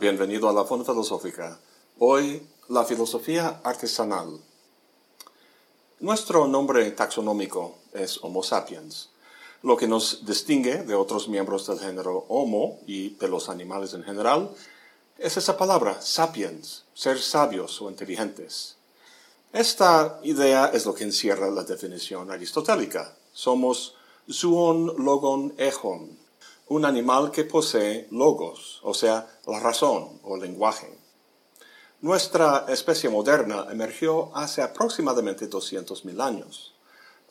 bienvenido a la Fonda Filosófica. Hoy, la filosofía artesanal. Nuestro nombre taxonómico es Homo sapiens, lo que nos distingue de otros miembros del género Homo y de los animales en general es esa palabra, sapiens, ser sabios o inteligentes. Esta idea es lo que encierra la definición aristotélica. Somos zoon logon echon, un animal que posee logos, o sea, la razón o lenguaje. Nuestra especie moderna emergió hace aproximadamente 200.000 años.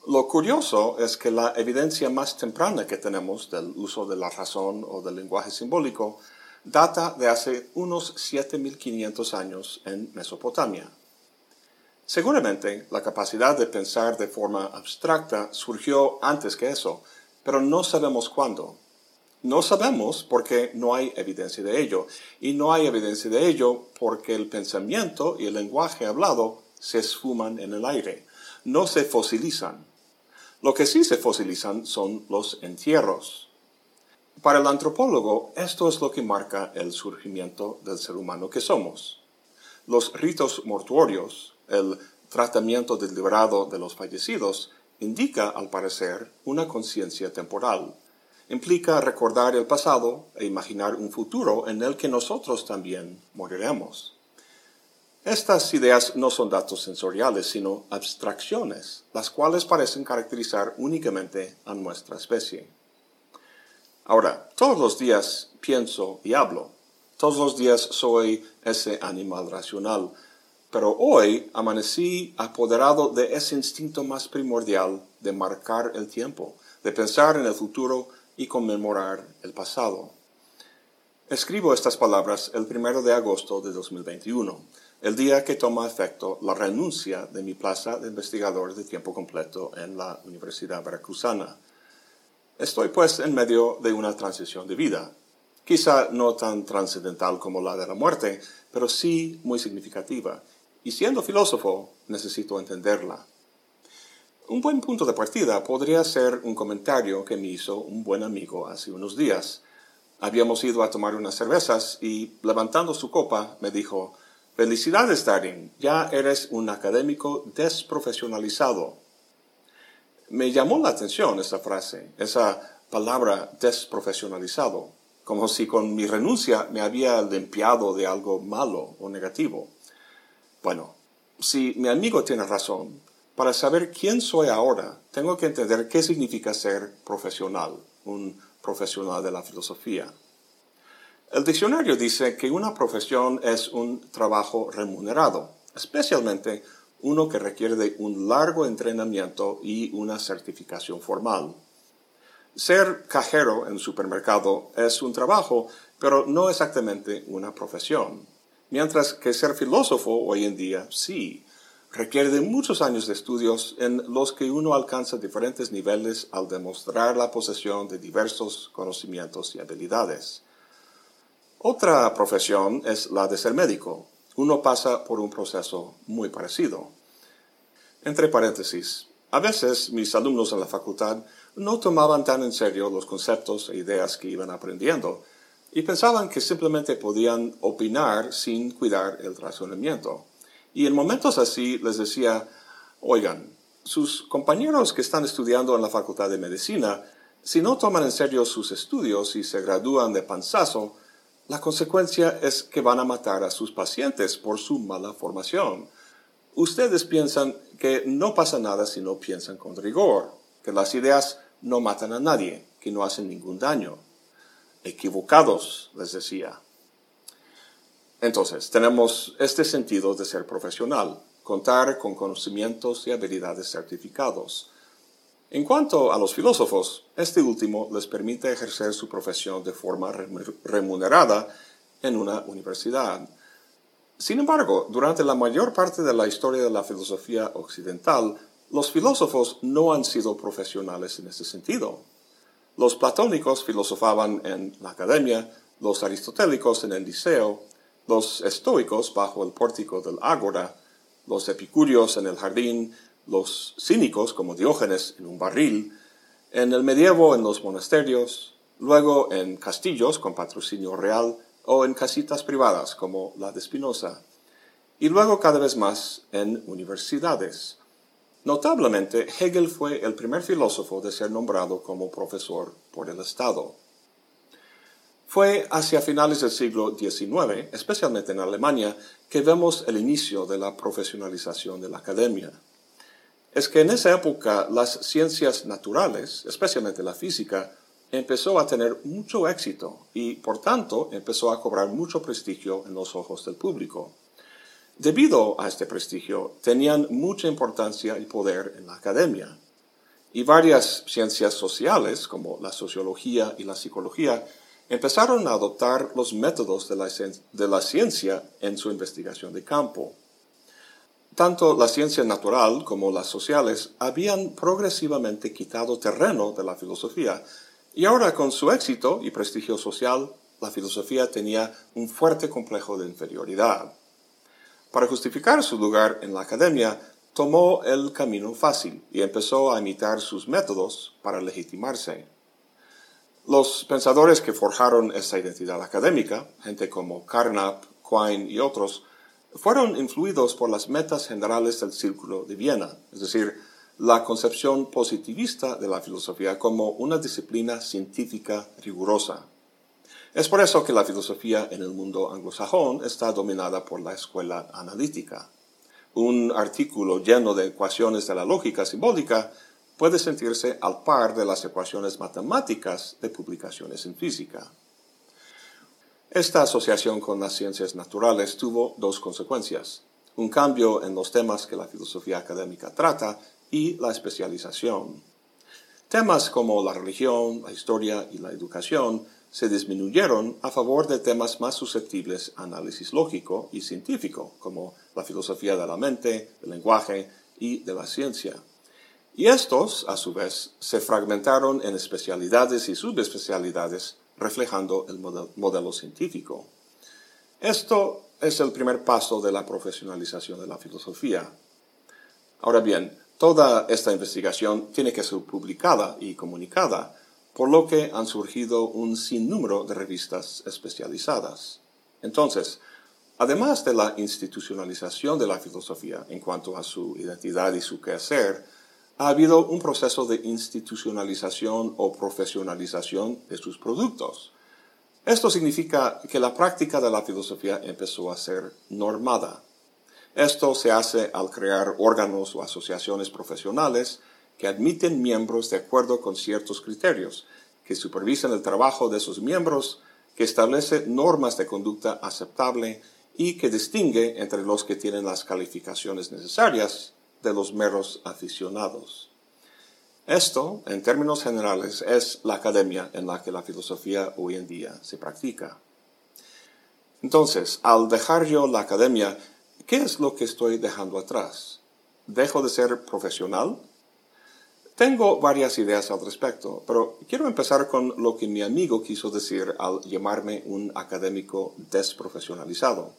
Lo curioso es que la evidencia más temprana que tenemos del uso de la razón o del lenguaje simbólico data de hace unos 7.500 años en Mesopotamia. Seguramente la capacidad de pensar de forma abstracta surgió antes que eso, pero no sabemos cuándo. No sabemos porque no hay evidencia de ello, y no hay evidencia de ello porque el pensamiento y el lenguaje hablado se esfuman en el aire, no se fosilizan. Lo que sí se fosilizan son los entierros. Para el antropólogo, esto es lo que marca el surgimiento del ser humano que somos. Los ritos mortuorios, el tratamiento deliberado de los fallecidos, indica, al parecer, una conciencia temporal implica recordar el pasado e imaginar un futuro en el que nosotros también moriremos. Estas ideas no son datos sensoriales, sino abstracciones, las cuales parecen caracterizar únicamente a nuestra especie. Ahora, todos los días pienso y hablo. Todos los días soy ese animal racional. Pero hoy amanecí apoderado de ese instinto más primordial de marcar el tiempo, de pensar en el futuro y conmemorar el pasado. Escribo estas palabras el primero de agosto de 2021, el día que toma efecto la renuncia de mi plaza de investigador de tiempo completo en la Universidad Veracruzana. Estoy pues en medio de una transición de vida, quizá no tan trascendental como la de la muerte, pero sí muy significativa, y siendo filósofo necesito entenderla. Un buen punto de partida podría ser un comentario que me hizo un buen amigo hace unos días. Habíamos ido a tomar unas cervezas y, levantando su copa, me dijo, Felicidades, Darin, ya eres un académico desprofesionalizado. Me llamó la atención esa frase, esa palabra desprofesionalizado, como si con mi renuncia me había limpiado de algo malo o negativo. Bueno, si mi amigo tiene razón, para saber quién soy ahora, tengo que entender qué significa ser profesional, un profesional de la filosofía. El diccionario dice que una profesión es un trabajo remunerado, especialmente uno que requiere de un largo entrenamiento y una certificación formal. Ser cajero en supermercado es un trabajo, pero no exactamente una profesión. Mientras que ser filósofo hoy en día sí, requiere de muchos años de estudios en los que uno alcanza diferentes niveles al demostrar la posesión de diversos conocimientos y habilidades. Otra profesión es la de ser médico. Uno pasa por un proceso muy parecido. Entre paréntesis, a veces mis alumnos en la facultad no tomaban tan en serio los conceptos e ideas que iban aprendiendo y pensaban que simplemente podían opinar sin cuidar el razonamiento. Y en momentos así les decía, oigan, sus compañeros que están estudiando en la Facultad de Medicina, si no toman en serio sus estudios y se gradúan de panzazo, la consecuencia es que van a matar a sus pacientes por su mala formación. Ustedes piensan que no pasa nada si no piensan con rigor, que las ideas no matan a nadie, que no hacen ningún daño. Equivocados, les decía. Entonces, tenemos este sentido de ser profesional, contar con conocimientos y habilidades certificados. En cuanto a los filósofos, este último les permite ejercer su profesión de forma remunerada en una universidad. Sin embargo, durante la mayor parte de la historia de la filosofía occidental, los filósofos no han sido profesionales en ese sentido. Los platónicos filosofaban en la academia, los aristotélicos en el liceo, los estoicos bajo el pórtico del ágora, los epicúreos en el jardín, los cínicos como Diógenes en un barril, en el medievo en los monasterios, luego en castillos con patrocinio real o en casitas privadas como la de Spinoza, y luego cada vez más en universidades. Notablemente, Hegel fue el primer filósofo de ser nombrado como profesor por el Estado. Fue hacia finales del siglo XIX, especialmente en Alemania, que vemos el inicio de la profesionalización de la academia. Es que en esa época las ciencias naturales, especialmente la física, empezó a tener mucho éxito y, por tanto, empezó a cobrar mucho prestigio en los ojos del público. Debido a este prestigio, tenían mucha importancia y poder en la academia. Y varias ciencias sociales, como la sociología y la psicología, empezaron a adoptar los métodos de la, ciencia en su investigación de campo. Tanto la ciencia natural como las sociales habían progresivamente quitado terreno de la filosofía, y ahora con su éxito y prestigio social, la filosofía tenía un fuerte complejo de inferioridad. Para justificar su lugar en la academia, tomó el camino fácil y empezó a imitar sus métodos para legitimarse. Los pensadores que forjaron esta identidad académica, gente como Carnap, Quine y otros, fueron influidos por las metas generales del Círculo de Viena, es decir, la concepción positivista de la filosofía como una disciplina científica rigurosa. Es por eso que la filosofía en el mundo anglosajón está dominada por la escuela analítica. Un artículo lleno de ecuaciones de la lógica simbólica puede sentirse al par de las ecuaciones matemáticas de publicaciones en física. Esta asociación con las ciencias naturales tuvo dos consecuencias, un cambio en los temas que la filosofía académica trata y la especialización. Temas como la religión, la historia y la educación se disminuyeron a favor de temas más susceptibles a análisis lógico y científico, como la filosofía de la mente, el lenguaje y de la ciencia. Y estos, a su vez, se fragmentaron en especialidades y subespecialidades, reflejando el modelo, científico. Esto es el primer paso de la profesionalización de la filosofía. Ahora bien, toda esta investigación tiene que ser publicada y comunicada, por lo que han surgido un sinnúmero de revistas especializadas. Entonces, además de la institucionalización de la filosofía en cuanto a su identidad y su quehacer, ha habido un proceso de institucionalización o profesionalización de sus productos. Esto significa que la práctica de la filosofía empezó a ser normada. Esto se hace al crear órganos o asociaciones profesionales que admiten miembros de acuerdo con ciertos criterios, que supervisan el trabajo de esos miembros, que establece normas de conducta aceptable y que distingue entre los que tienen las calificaciones necesarias de los meros aficionados. Esto, en términos generales, es la academia en la que la filosofía hoy en día se practica. Entonces, al dejar yo la academia, ¿qué es lo que estoy dejando atrás? ¿Dejo de ser profesional? Tengo varias ideas al respecto, pero quiero empezar con lo que mi amigo quiso decir al llamarme un académico desprofesionalizado.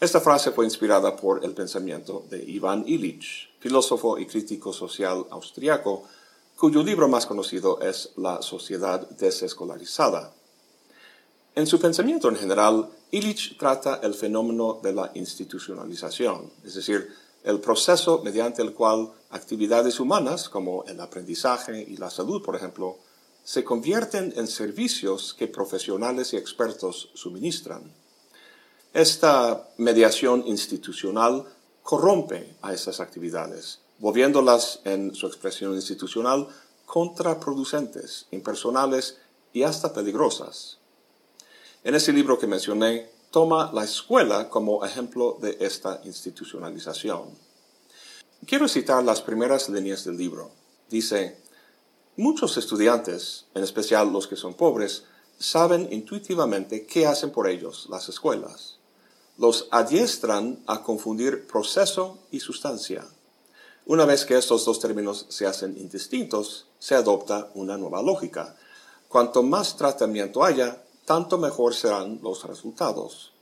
Esta frase fue inspirada por el pensamiento de Ivan Illich, filósofo y crítico social austriaco, cuyo libro más conocido es La sociedad desescolarizada. En su pensamiento en general, Illich trata el fenómeno de la institucionalización, es decir, el proceso mediante el cual actividades humanas como el aprendizaje y la salud, por ejemplo, se convierten en servicios que profesionales y expertos suministran. Esta mediación institucional corrompe a esas actividades, volviéndolas en su expresión institucional contraproducentes, impersonales y hasta peligrosas. En ese libro que mencioné, toma la escuela como ejemplo de esta institucionalización. Quiero citar las primeras líneas del libro. Dice, muchos estudiantes, en especial los que son pobres, saben intuitivamente qué hacen por ellos las escuelas los adiestran a confundir proceso y sustancia. Una vez que estos dos términos se hacen indistintos, se adopta una nueva lógica. Cuanto más tratamiento haya, tanto mejor serán los resultados.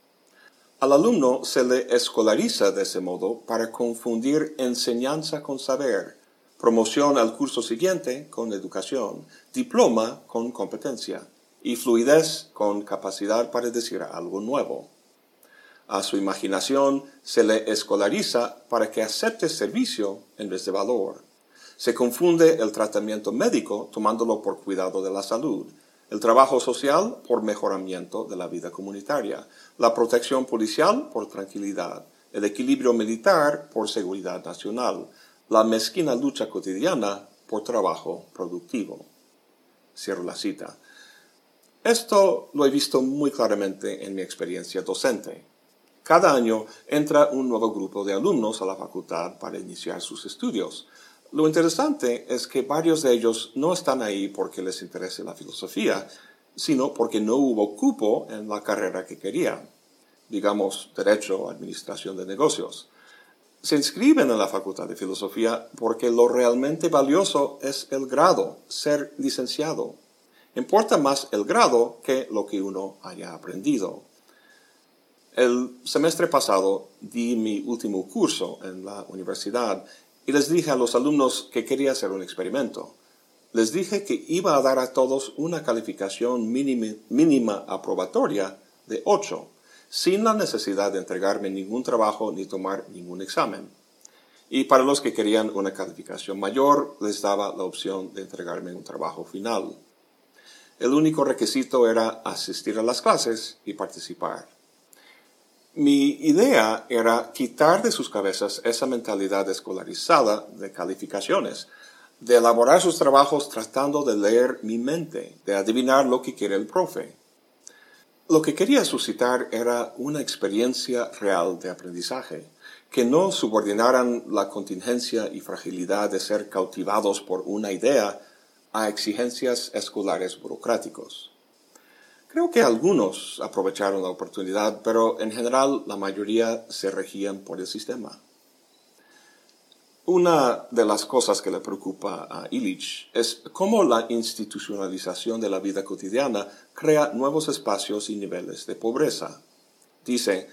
Al alumno se le escolariza de ese modo para confundir enseñanza con saber, promoción al curso siguiente con educación, diploma con competencia, y fluidez con capacidad para decir algo nuevo. A su imaginación se le escolariza para que acepte servicio en vez de valor. Se confunde el tratamiento médico tomándolo por cuidado de la salud, el trabajo social por mejoramiento de la vida comunitaria, la protección policial por tranquilidad, el equilibrio militar por seguridad nacional, la mezquina lucha cotidiana por trabajo productivo. Cierro la cita. Esto lo he visto muy claramente en mi experiencia docente. Cada año entra un nuevo grupo de alumnos a la facultad para iniciar sus estudios. Lo interesante es que varios de ellos no están ahí porque les interese la filosofía, sino porque no hubo cupo en la carrera que querían, digamos, Derecho o Administración de Negocios. Se inscriben en la Facultad de Filosofía porque lo realmente valioso es el grado, ser licenciado. Importa más el grado que lo que uno haya aprendido. El semestre pasado di mi último curso en la universidad y les dije a los alumnos que quería hacer un experimento. Les dije que iba a dar a todos una calificación mínima, aprobatoria de 8, sin la necesidad de entregarme ningún trabajo ni tomar ningún examen. Y para los que querían una calificación mayor, les daba la opción de entregarme un trabajo final. El único requisito era asistir a las clases y participar. Mi idea era quitar de sus cabezas esa mentalidad escolarizada de calificaciones, de elaborar sus trabajos tratando de leer mi mente, de adivinar lo que quiere el profe. Lo que quería suscitar era una experiencia real de aprendizaje, que no subordinaran la contingencia y fragilidad de ser cautivados por una idea a exigencias escolares burocráticos. Creo que algunos aprovecharon la oportunidad, pero en general la mayoría se regían por el sistema. Una de las cosas que le preocupa a Illich es cómo la institucionalización de la vida cotidiana crea nuevos espacios y niveles de pobreza. Dice,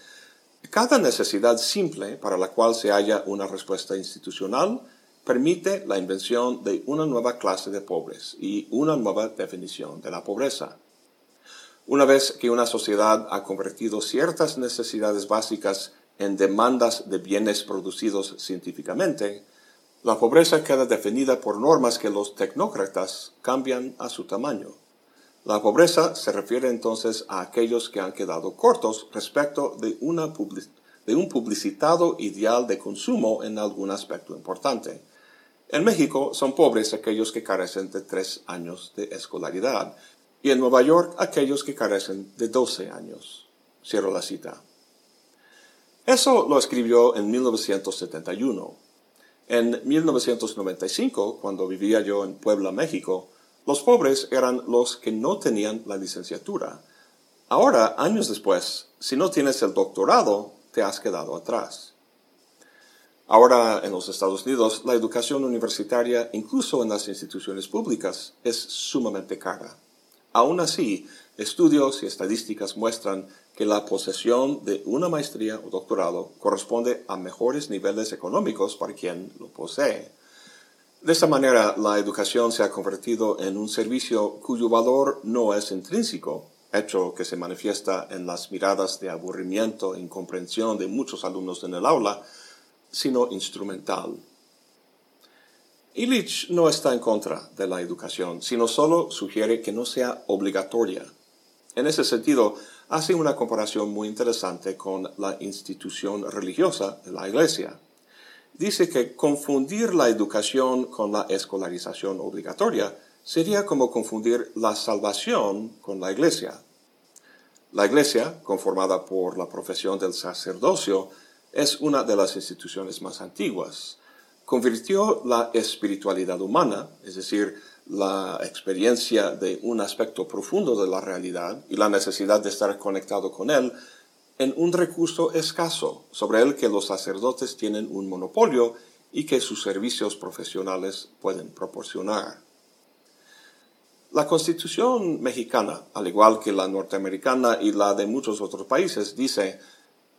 cada necesidad simple para la cual se haya una respuesta institucional permite la invención de una nueva clase de pobres y una nueva definición de la pobreza. Una vez que una sociedad ha convertido ciertas necesidades básicas en demandas de bienes producidos científicamente, la pobreza queda definida por normas que los tecnócratas cambian a su tamaño. La pobreza se refiere entonces a aquellos que han quedado cortos respecto de, un publicitado ideal de consumo en algún aspecto importante. En México son pobres aquellos que carecen de tres años de escolaridad, y en Nueva York aquellos que carecen de 12 años. Cierro la cita. Eso lo escribió en 1971. En 1995, cuando vivía yo en Puebla, México, los pobres eran los que no tenían la licenciatura. Ahora, años después, si no tienes el doctorado, te has quedado atrás. Ahora, en los Estados Unidos, la educación universitaria, incluso en las instituciones públicas, es sumamente cara. Aún así, estudios y estadísticas muestran que la posesión de una maestría o doctorado corresponde a mejores niveles económicos para quien lo posee. De esta manera, la educación se ha convertido en un servicio cuyo valor no es intrínseco, hecho que se manifiesta en las miradas de aburrimiento e incomprensión de muchos alumnos en el aula, sino instrumental. Illich no está en contra de la educación, sino solo sugiere que no sea obligatoria. En ese sentido, hace una comparación muy interesante con la institución religiosa de la Iglesia. Dice que confundir la educación con la escolarización obligatoria sería como confundir la salvación con la Iglesia. La Iglesia, conformada por la profesión del sacerdocio, es una de las instituciones más antiguas convirtió la espiritualidad humana, es decir, la experiencia de un aspecto profundo de la realidad y la necesidad de estar conectado con él, en un recurso escaso sobre el que los sacerdotes tienen un monopolio y que sus servicios profesionales pueden proporcionar. La Constitución mexicana, al igual que la norteamericana y la de muchos otros países, dice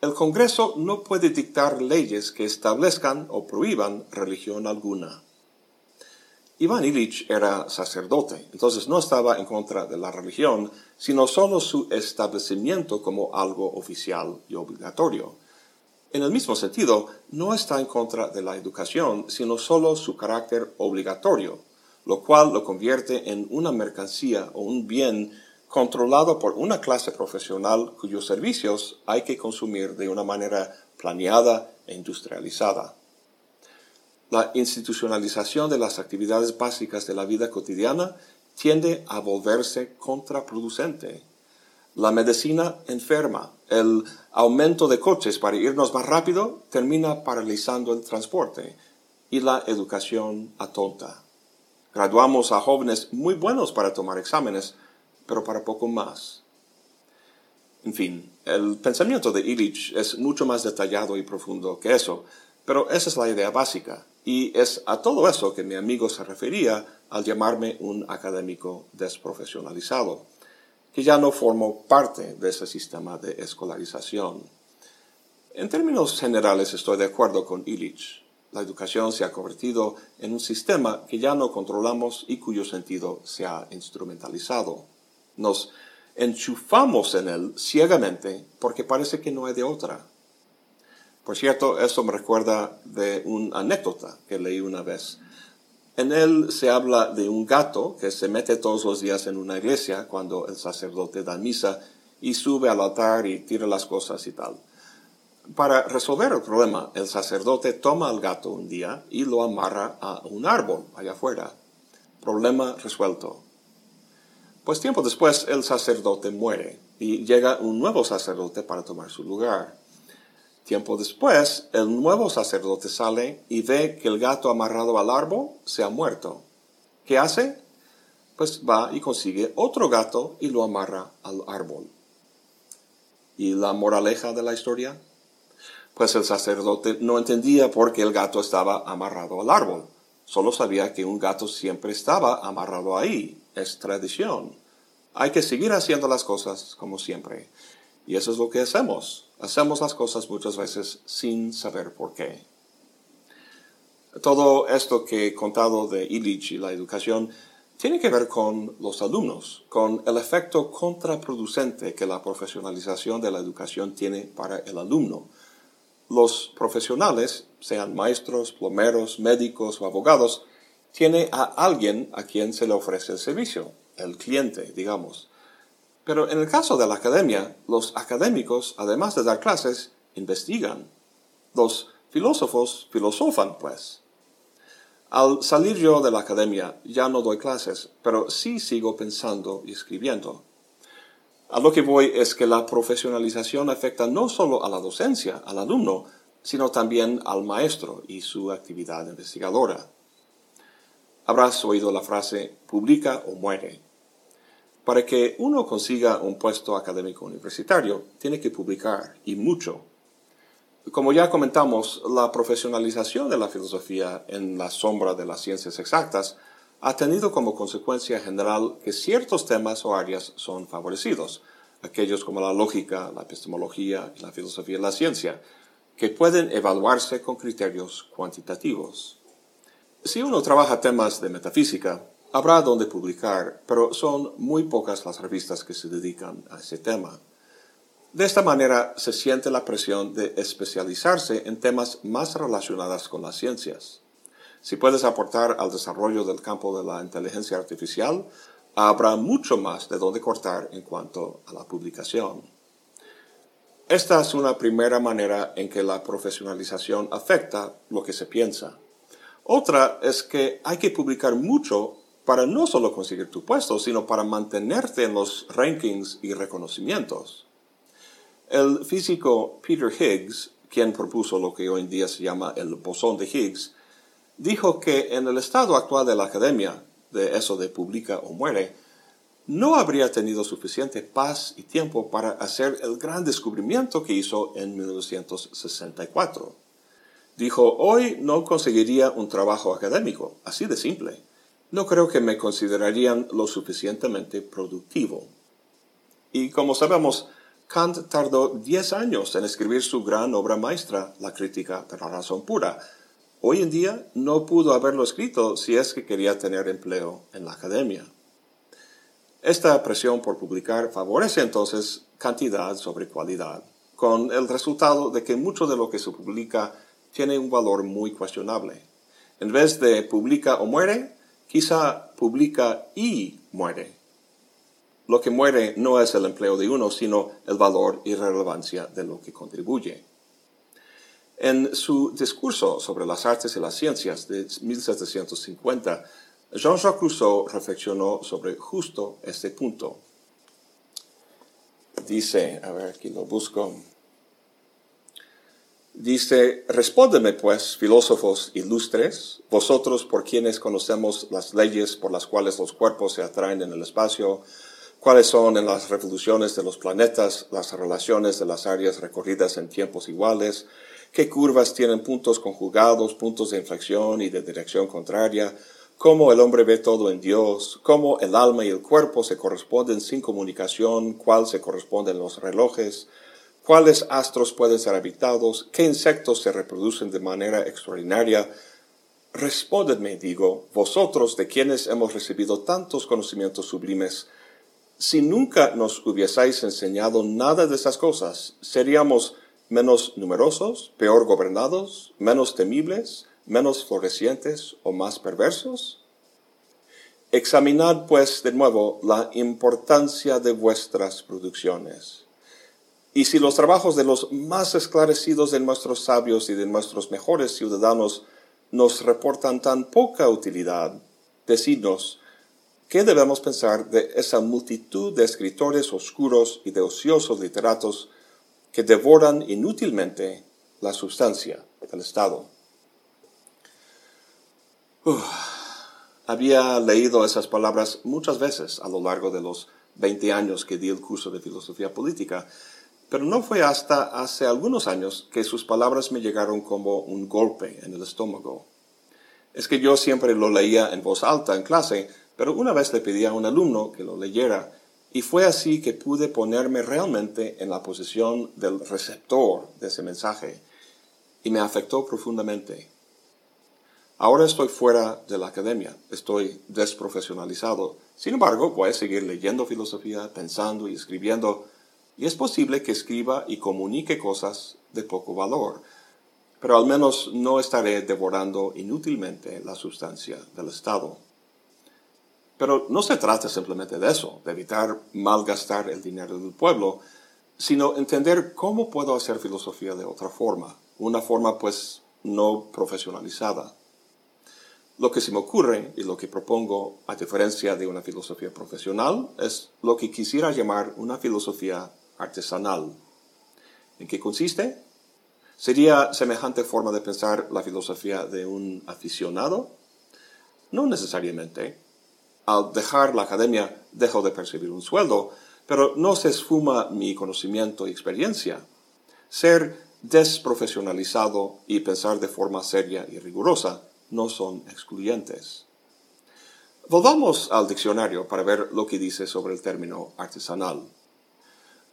el Congreso no puede dictar leyes que establezcan o prohíban religión alguna. Iván Illich era sacerdote, entonces no estaba en contra de la religión, sino solo su establecimiento como algo oficial y obligatorio. En el mismo sentido, no está en contra de la educación, sino solo su carácter obligatorio, lo cual lo convierte en una mercancía o un bien controlado por una clase profesional cuyos servicios hay que consumir de una manera planeada e industrializada. La institucionalización de las actividades básicas de la vida cotidiana tiende a volverse contraproducente. La medicina enferma, el aumento de coches para irnos más rápido termina paralizando el transporte y la educación atonta. Graduamos a jóvenes muy buenos para tomar exámenes, pero para poco más. En fin, el pensamiento de Illich es mucho más detallado y profundo que eso, pero esa es la idea básica. Y es a todo eso que mi amigo se refería al llamarme un académico desprofesionalizado, que ya no formo parte de ese sistema de escolarización. En términos generales estoy de acuerdo con Illich. La educación se ha convertido en un sistema que ya no controlamos y cuyo sentido se ha instrumentalizado. Nos enchufamos en él ciegamente porque parece que no hay de otra. Por cierto, esto me recuerda de una anécdota que leí una vez. En él se habla de un gato que se mete todos los días en una iglesia cuando el sacerdote da misa y sube al altar y tira las cosas y tal. Para resolver el problema, el sacerdote toma al gato un día y lo amarra a un árbol allá afuera. Problema resuelto. Pues tiempo después el sacerdote muere y llega un nuevo sacerdote para tomar su lugar. Tiempo después, el nuevo sacerdote sale y ve que el gato amarrado al árbol se ha muerto. ¿Qué hace? Pues va y consigue otro gato y lo amarra al árbol. ¿Y la moraleja de la historia? Pues el sacerdote no entendía por qué el gato estaba amarrado al árbol. Solo sabía que un gato siempre estaba amarrado ahí. Es tradición. Hay que seguir haciendo las cosas como siempre. Y eso es lo que hacemos. Hacemos las cosas muchas veces sin saber por qué. Todo esto que he contado de Illich y la educación tiene que ver con los alumnos, con el efecto contraproducente que la profesionalización de la educación tiene para el alumno. Los profesionales, sean maestros, plomeros, médicos o abogados, tiene a alguien a quien se le ofrece el servicio, el cliente, digamos. Pero en el caso de la academia, los académicos, además de dar clases, investigan. Los filósofos filosofan, pues. Al salir yo de la academia ya no doy clases, pero sí sigo pensando y escribiendo. A lo que voy es que la profesionalización afecta no solo a la docencia, al alumno, sino también al maestro y su actividad investigadora. Habrás oído la frase publica o muere. Para que uno consiga un puesto académico universitario, tiene que publicar, y mucho. Como ya comentamos, la profesionalización de la filosofía en la sombra de las ciencias exactas ha tenido como consecuencia general que ciertos temas o áreas son favorecidos, aquellos como la lógica, la epistemología la filosofía de la ciencia, que pueden evaluarse con criterios cuantitativos. Si uno trabaja temas de metafísica, Habrá donde publicar, pero son muy pocas las revistas que se dedican a ese tema. De esta manera se siente la presión de especializarse en temas más relacionados con las ciencias. Si puedes aportar al desarrollo del campo de la inteligencia artificial, habrá mucho más de donde cortar en cuanto a la publicación. Esta es una primera manera en que la profesionalización afecta lo que se piensa. Otra es que hay que publicar mucho para no solo conseguir tu puesto, sino para mantenerte en los rankings y reconocimientos. El físico Peter Higgs, quien propuso lo que hoy en día se llama el bosón de Higgs, dijo que en el estado actual de la academia, de eso de publica o muere, no habría tenido suficiente paz y tiempo para hacer el gran descubrimiento que hizo en 1964. Dijo, hoy no conseguiría un trabajo académico, así de simple no creo que me considerarían lo suficientemente productivo. Y como sabemos, Kant tardó diez años en escribir su gran obra maestra, La crítica de la razón pura, hoy en día no pudo haberlo escrito si es que quería tener empleo en la academia. Esta presión por publicar favorece entonces cantidad sobre cualidad, con el resultado de que mucho de lo que se publica tiene un valor muy cuestionable. En vez de publica o muere, quizá publica y muere. Lo que muere no es el empleo de uno, sino el valor y relevancia de lo que contribuye. En su discurso sobre las artes y las ciencias de 1750, Jean-Jacques Rousseau reflexionó sobre justo este punto. Dice, a ver, aquí lo busco. Dice, respóndeme pues, filósofos ilustres, vosotros por quienes conocemos las leyes por las cuales los cuerpos se atraen en el espacio, cuáles son en las revoluciones de los planetas las relaciones de las áreas recorridas en tiempos iguales, qué curvas tienen puntos conjugados, puntos de inflexión y de dirección contraria, cómo el hombre ve todo en Dios, cómo el alma y el cuerpo se corresponden sin comunicación, cuál se corresponden los relojes, cuáles astros pueden ser habitados, qué insectos se reproducen de manera extraordinaria. Respóndedme, digo, vosotros de quienes hemos recibido tantos conocimientos sublimes, si nunca nos hubieseis enseñado nada de esas cosas, seríamos menos numerosos, peor gobernados, menos temibles, menos florecientes o más perversos? Examinad pues de nuevo la importancia de vuestras producciones. Y si los trabajos de los más esclarecidos de nuestros sabios y de nuestros mejores ciudadanos nos reportan tan poca utilidad, decidnos, ¿qué debemos pensar de esa multitud de escritores oscuros y de ociosos literatos que devoran inútilmente la sustancia del Estado? había leído esas palabras muchas veces a lo largo de los 20 años que di el curso de filosofía política, pero no fue hasta hace algunos años que sus palabras me llegaron como un golpe en el estómago. Es que yo siempre lo leía en voz alta en clase, pero una vez le pedí a un alumno que lo leyera y fue así que pude ponerme realmente en la posición del receptor de ese mensaje y me afectó profundamente. Ahora estoy fuera de la academia, estoy desprofesionalizado. Sin embargo, voy a seguir leyendo filosofía, pensando y escribiendo, y es posible que escriba y comunique cosas de poco valor, pero al menos no estaré devorando inútilmente la sustancia del Estado. Pero no se trata simplemente de eso, de evitar malgastar el dinero del pueblo, sino entender cómo puedo hacer filosofía de otra forma, una forma pues no profesionalizada. Lo que se me ocurre y lo que propongo, a diferencia de una filosofía profesional, es lo que quisiera llamar una filosofía artesanal. ¿En qué consiste? ¿Sería semejante forma de pensar la filosofía de un aficionado? No necesariamente. Al dejar la academia dejo de percibir un sueldo, pero no se esfuma mi conocimiento y experiencia. Ser desprofesionalizado y pensar de forma seria y rigurosa no son excluyentes. Volvamos al diccionario para ver lo que dice sobre el término artesanal.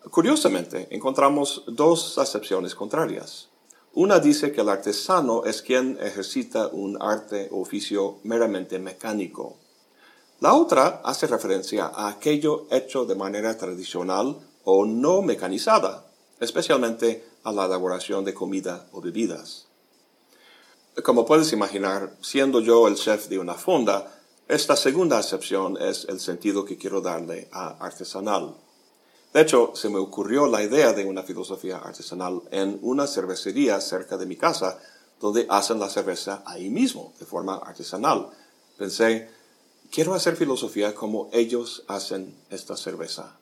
Curiosamente, encontramos dos acepciones contrarias. Una dice que el artesano es quien ejercita un arte o oficio meramente mecánico. La otra hace referencia a aquello hecho de manera tradicional o no mecanizada, especialmente a la elaboración de comida o bebidas. Como puedes imaginar, siendo yo el chef de una fonda, esta segunda acepción es el sentido que quiero darle a artesanal. De hecho, se me ocurrió la idea de una filosofía artesanal en una cervecería cerca de mi casa, donde hacen la cerveza ahí mismo, de forma artesanal. Pensé, quiero hacer filosofía como ellos hacen esta cerveza.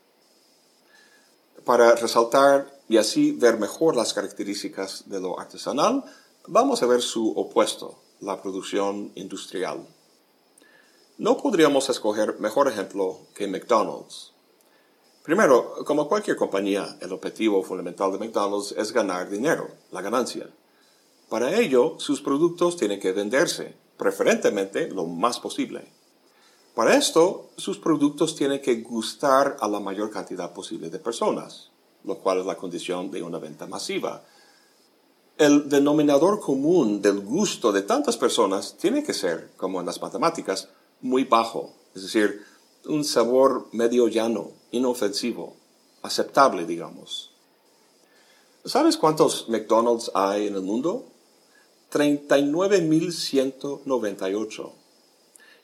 Para resaltar y así ver mejor las características de lo artesanal, Vamos a ver su opuesto, la producción industrial. No podríamos escoger mejor ejemplo que McDonald's. Primero, como cualquier compañía, el objetivo fundamental de McDonald's es ganar dinero, la ganancia. Para ello, sus productos tienen que venderse, preferentemente lo más posible. Para esto, sus productos tienen que gustar a la mayor cantidad posible de personas, lo cual es la condición de una venta masiva El denominador común del gusto de tantas personas tiene que ser, como en las matemáticas, muy bajo, es decir, un sabor medio llano, inofensivo, aceptable, digamos. ¿Sabes cuántos McDonald's hay en el mundo? 39.198.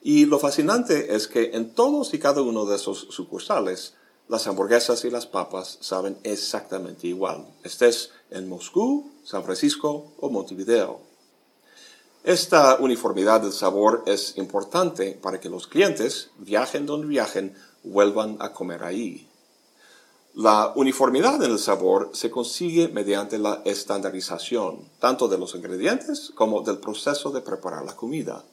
Y lo fascinante es que en todos y cada uno de esos sucursales, las hamburguesas y las papas saben exactamente igual, estés en Moscú, San Francisco o Montevideo. Esta uniformidad del sabor es importante para que los clientes, viajen donde viajen, vuelvan a comer ahí. La uniformidad en el sabor se consigue mediante la estandarización, tanto de los ingredientes como del proceso de preparar la comida.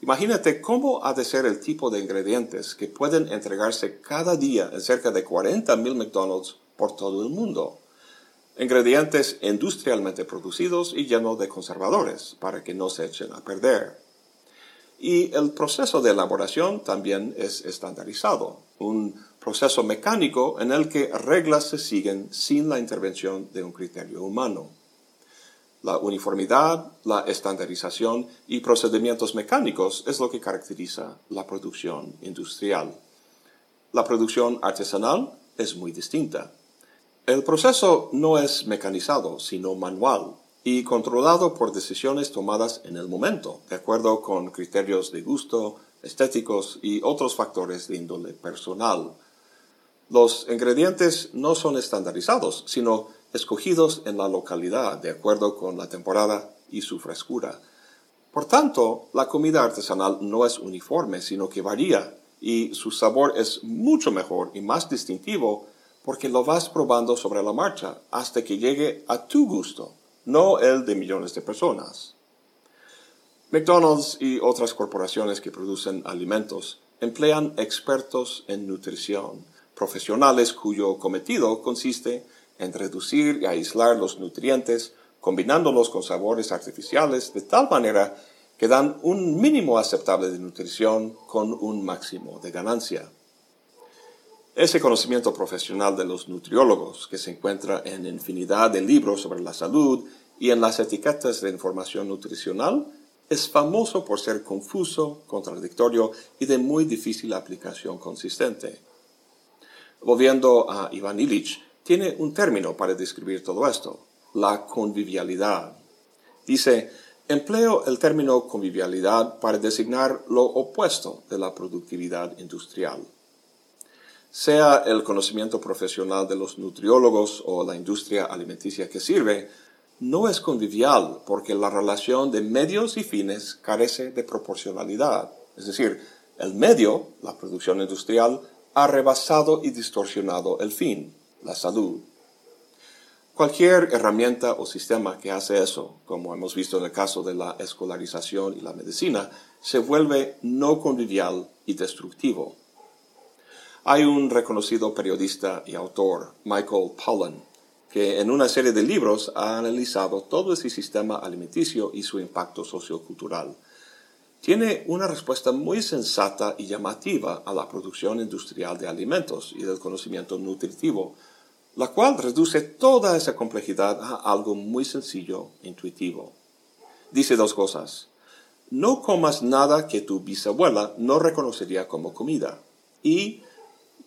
Imagínate cómo ha de ser el tipo de ingredientes que pueden entregarse cada día en cerca de 40.000 McDonald's por todo el mundo. Ingredientes industrialmente producidos y llenos de conservadores para que no se echen a perder. Y el proceso de elaboración también es estandarizado, un proceso mecánico en el que reglas se siguen sin la intervención de un criterio humano. La uniformidad, la estandarización y procedimientos mecánicos es lo que caracteriza la producción industrial. La producción artesanal es muy distinta. El proceso no es mecanizado, sino manual y controlado por decisiones tomadas en el momento, de acuerdo con criterios de gusto, estéticos y otros factores de índole personal. Los ingredientes no son estandarizados, sino escogidos en la localidad, de acuerdo con la temporada y su frescura. Por tanto, la comida artesanal no es uniforme, sino que varía, y su sabor es mucho mejor y más distintivo porque lo vas probando sobre la marcha hasta que llegue a tu gusto no el de millones de personas. McDonald's y otras corporaciones que producen alimentos emplean expertos en nutrición, profesionales cuyo cometido consiste en reducir y aislar los nutrientes, combinándolos con sabores artificiales de tal manera que dan un mínimo aceptable de nutrición con un máximo de ganancia. Ese conocimiento profesional de los nutriólogos, que se encuentra en infinidad de libros sobre la salud y en las etiquetas de información nutricional, es famoso por ser confuso, contradictorio y de muy difícil aplicación consistente. Volviendo a Iván Illich, tiene un término para describir todo esto, la convivialidad. Dice, empleo el término convivialidad para designar lo opuesto de la productividad industrial sea el conocimiento profesional de los nutriólogos o la industria alimenticia que sirve, no es convivial porque la relación de medios y fines carece de proporcionalidad. Es decir, el medio, la producción industrial, ha rebasado y distorsionado el fin, la salud. Cualquier herramienta o sistema que hace eso, como hemos visto en el caso de la escolarización y la medicina, se vuelve no convivial y destructivo. Hay un reconocido periodista y autor, Michael Pollan, que en una serie de libros ha analizado todo ese sistema alimenticio y su impacto sociocultural. Tiene una respuesta muy sensata y llamativa a la producción industrial de alimentos y del conocimiento nutritivo, la cual reduce toda esa complejidad a algo muy sencillo e intuitivo. Dice dos cosas. No comas nada que tu bisabuela no reconocería como comida. Y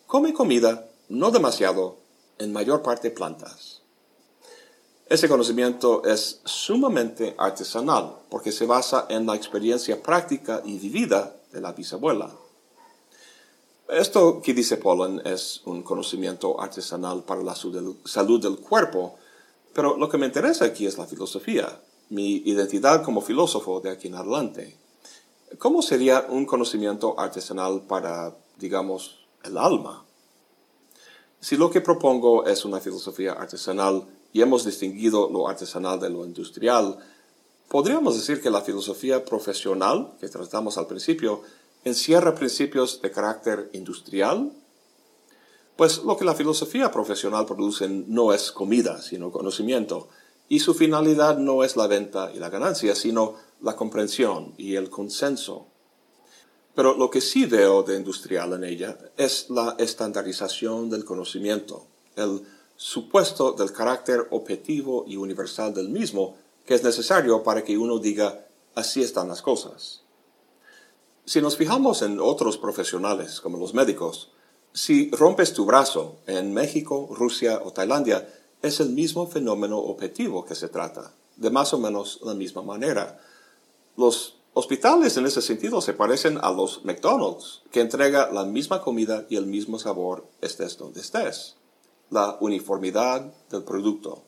come comida, no demasiado, en mayor parte plantas. Ese conocimiento es sumamente artesanal porque se basa en la experiencia práctica y vivida de la bisabuela. Esto que dice Pollen es un conocimiento artesanal para la salud del cuerpo, pero lo que me interesa aquí es la filosofía, mi identidad como filósofo de aquí en adelante. ¿Cómo sería un conocimiento artesanal para, digamos, el alma. Si lo que propongo es una filosofía artesanal y hemos distinguido lo artesanal de lo industrial, podríamos decir que la filosofía profesional que tratamos al principio encierra principios de carácter industrial. Pues lo que la filosofía profesional produce no es comida, sino conocimiento, y su finalidad no es la venta y la ganancia, sino la comprensión y el consenso. Pero lo que sí veo de industrial en ella es la estandarización del conocimiento, el supuesto del carácter objetivo y universal del mismo que es necesario para que uno diga así están las cosas. Si nos fijamos en otros profesionales, como los médicos, si rompes tu brazo en México, Rusia o Tailandia, es el mismo fenómeno objetivo que se trata, de más o menos la misma manera. Los hospitales en ese sentido se parecen a los McDonald's, que entrega la misma comida y el mismo sabor estés donde estés. La uniformidad del producto.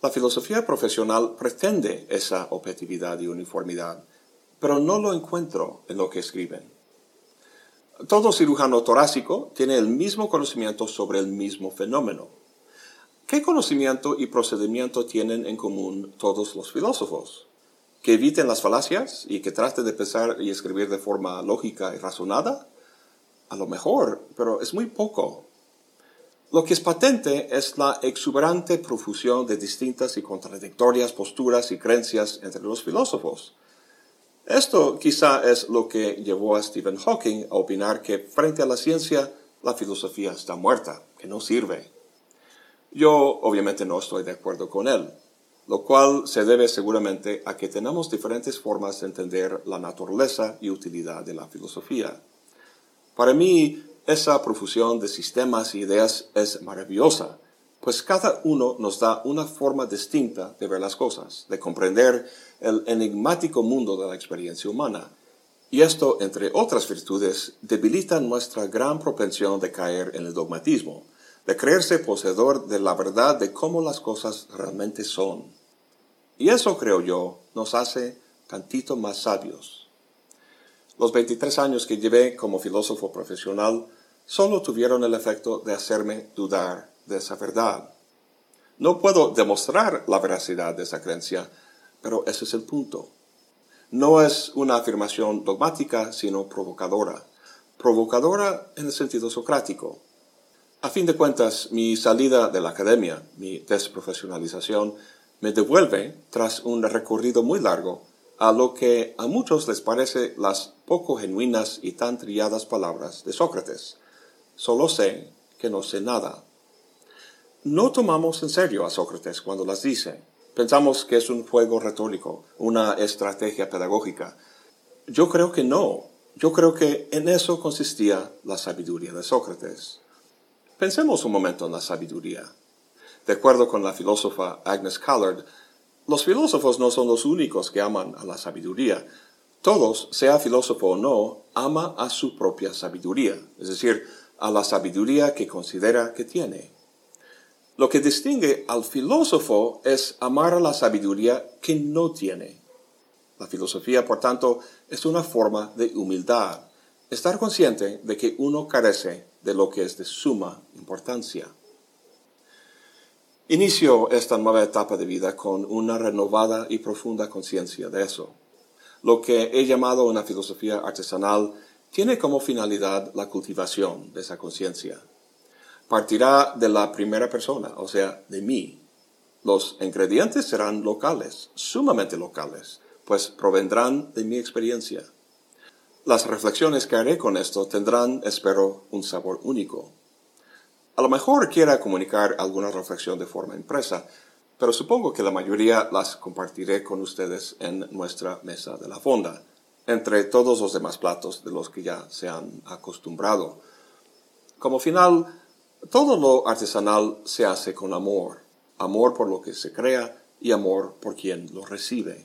La filosofía profesional pretende esa objetividad y uniformidad, pero no lo encuentro en lo que escriben. Todo cirujano torácico tiene el mismo conocimiento sobre el mismo fenómeno. ¿Qué conocimiento y procedimiento tienen en común todos los filósofos? ¿Que eviten las falacias y que traten de pensar y escribir de forma lógica y razonada? A lo mejor, pero es muy poco. Lo que es patente es la exuberante profusión de distintas y contradictorias posturas y creencias entre los filósofos. Esto quizá es lo que llevó a Stephen Hawking a opinar que frente a la ciencia la filosofía está muerta, que no sirve. Yo obviamente no estoy de acuerdo con él, lo cual se debe seguramente a que tenemos diferentes formas de entender la naturaleza y utilidad de la filosofía. Para mí, esa profusión de sistemas y ideas es maravillosa, pues cada uno nos da una forma distinta de ver las cosas, de comprender el enigmático mundo de la experiencia humana. Y esto, entre otras virtudes, debilita nuestra gran propensión de caer en el dogmatismo, de creerse poseedor de la verdad de cómo las cosas realmente son. Y eso, creo yo, nos hace tantito más sabios. Los 23 años que llevé como filósofo profesional solo tuvieron el efecto de hacerme dudar de esa verdad. No puedo demostrar la veracidad de esa creencia, pero ese es el punto. No es una afirmación dogmática, sino provocadora. Provocadora en el sentido socrático. A fin de cuentas, mi salida de la academia, mi desprofesionalización, me devuelve, tras un recorrido muy largo, a lo que a muchos les parece las poco genuinas y tan trilladas palabras de Sócrates. Solo sé que no sé nada. No tomamos en serio a Sócrates cuando las dice. Pensamos que es un juego retórico, una estrategia pedagógica. Yo creo que no. Yo creo que en eso consistía la sabiduría de Sócrates. Pensemos un momento en la sabiduría. De acuerdo con la filósofa Agnes Callard, los filósofos no son los únicos que aman a la sabiduría. Todos, sea filósofo o no, ama a su propia sabiduría, es decir, a la sabiduría que considera que tiene. Lo que distingue al filósofo es amar a la sabiduría que no tiene. La filosofía, por tanto, es una forma de humildad, estar consciente de que uno carece de lo que es de suma importancia. Inicio esta nueva etapa de vida con una renovada y profunda conciencia de eso. Lo que he llamado una filosofía artesanal tiene como finalidad la cultivación de esa conciencia. Partirá de la primera persona, o sea, de mí. Los ingredientes serán locales, sumamente locales, pues provendrán de mi experiencia. Las reflexiones que haré con esto tendrán, espero, un sabor único a lo mejor quiera comunicar alguna reflexión de forma impresa, pero supongo que la mayoría las compartiré con ustedes en nuestra mesa de la fonda, entre todos los demás platos de los que ya se han acostumbrado. Como final, todo lo artesanal se hace con amor, amor por lo que se crea y amor por quien lo recibe.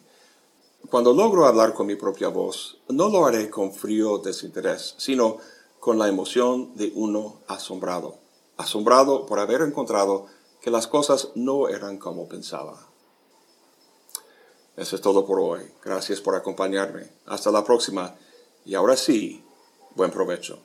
Cuando logro hablar con mi propia voz, no lo haré con frío desinterés, sino con la emoción de uno asombrado asombrado por haber encontrado que las cosas no eran como pensaba. Eso es todo por hoy. Gracias por acompañarme. Hasta la próxima. Y ahora sí, buen provecho.